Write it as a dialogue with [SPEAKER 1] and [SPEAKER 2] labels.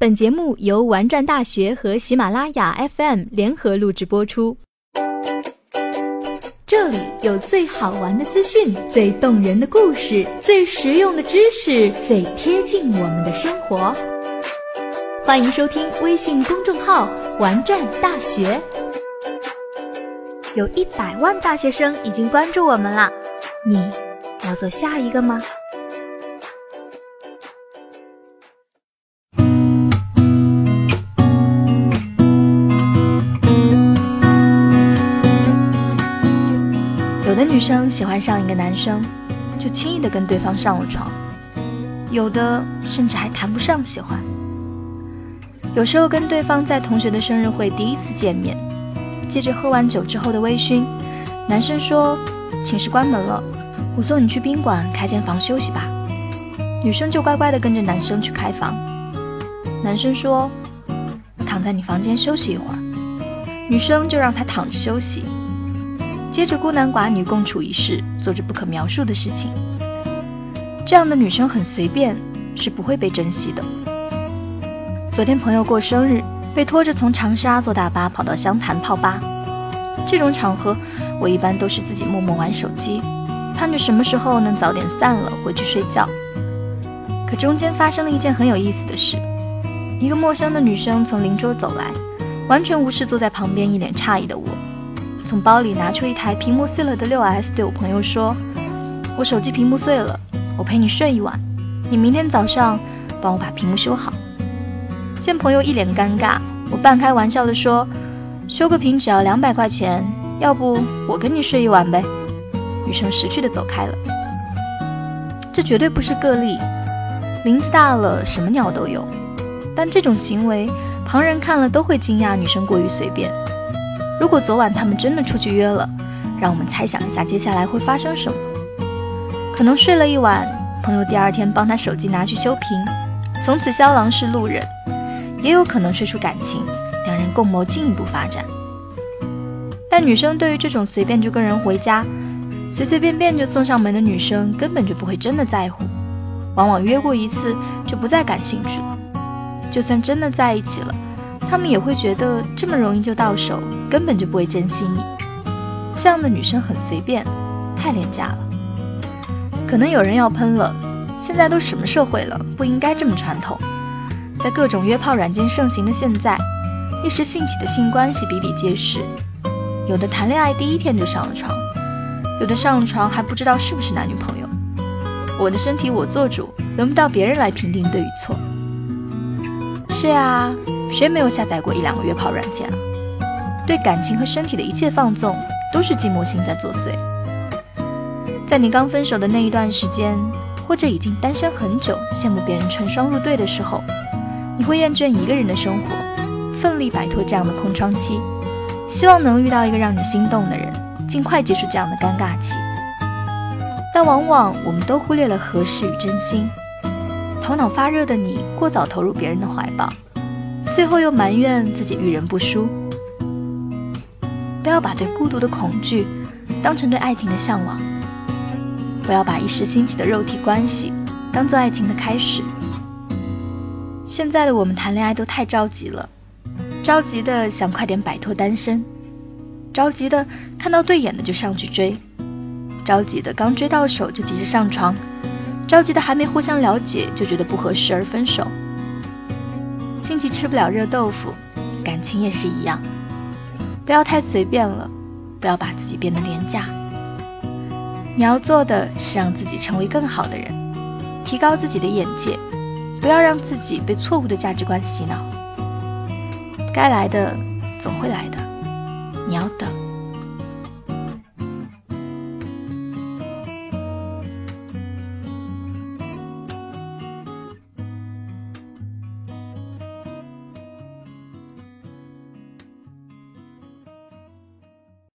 [SPEAKER 1] 本节目由玩转大学和喜马拉雅 FM 联合录制播出。这里有最好玩的资讯、最动人的故事、最实用的知识、最贴近我们的生活。欢迎收听微信公众号“玩转大学”。有一百万大学生已经关注我们了，你要做下一个吗？有的女生喜欢上一个男生，就轻易的跟对方上了床；有的甚至还谈不上喜欢。有时候跟对方在同学的生日会第一次见面，借着喝完酒之后的微醺，男生说寝室关门了，我送你去宾馆开间房休息吧。女生就乖乖的跟着男生去开房。男生说躺在你房间休息一会儿，女生就让他躺着休息。接着孤男寡女共处一室，做着不可描述的事情。这样的女生很随便，是不会被珍惜的。昨天朋友过生日，被拖着从长沙坐大巴跑到湘潭泡吧。这种场合，我一般都是自己默默玩手机，盼着什么时候能早点散了，回去睡觉。可中间发生了一件很有意思的事：一个陌生的女生从邻桌走来，完全无视坐在旁边一脸诧异的我。从包里拿出一台屏幕碎了的六 S，对我朋友说：“我手机屏幕碎了，我陪你睡一晚，你明天早上帮我把屏幕修好。”见朋友一脸尴尬，我半开玩笑的说：“修个屏只要两百块钱，要不我跟你睡一晚呗。”女生识趣的走开了。这绝对不是个例，林子大了什么鸟都有，但这种行为旁人看了都会惊讶女生过于随便。如果昨晚他们真的出去约了，让我们猜想一下接下来会发生什么。可能睡了一晚，朋友第二天帮他手机拿去修屏，从此肖郎是路人；也有可能睡出感情，两人共谋进一步发展。但女生对于这种随便就跟人回家、随随便便就送上门的女生，根本就不会真的在乎，往往约过一次就不再感兴趣了。就算真的在一起了。他们也会觉得这么容易就到手，根本就不会珍惜你。这样的女生很随便，太廉价了。可能有人要喷了，现在都什么社会了，不应该这么传统。在各种约炮软件盛行的现在，一时兴起的性关系比比皆是。有的谈恋爱第一天就上了床，有的上了床还不知道是不是男女朋友。我的身体我做主，轮不到别人来评定对与错。是啊。谁没有下载过一两个约炮软件啊？对感情和身体的一切放纵，都是寂寞心在作祟。在你刚分手的那一段时间，或者已经单身很久，羡慕别人成双入对的时候，你会厌倦一个人的生活，奋力摆脱这样的空窗期，希望能遇到一个让你心动的人，尽快结束这样的尴尬期。但往往我们都忽略了合适与真心，头脑发热的你，过早投入别人的怀抱。最后又埋怨自己遇人不淑。不要把对孤独的恐惧当成对爱情的向往，不要把一时兴起的肉体关系当做爱情的开始。现在的我们谈恋爱都太着急了，着急的想快点摆脱单身，着急的看到对眼的就上去追，着急的刚追到手就急着上床，着急的还没互相了解就觉得不合适而分手。亲戚吃不了热豆腐，感情也是一样。不要太随便了，不要把自己变得廉价。你要做的是让自己成为更好的人，提高自己的眼界，不要让自己被错误的价值观洗脑。该来的总会来的，你要等。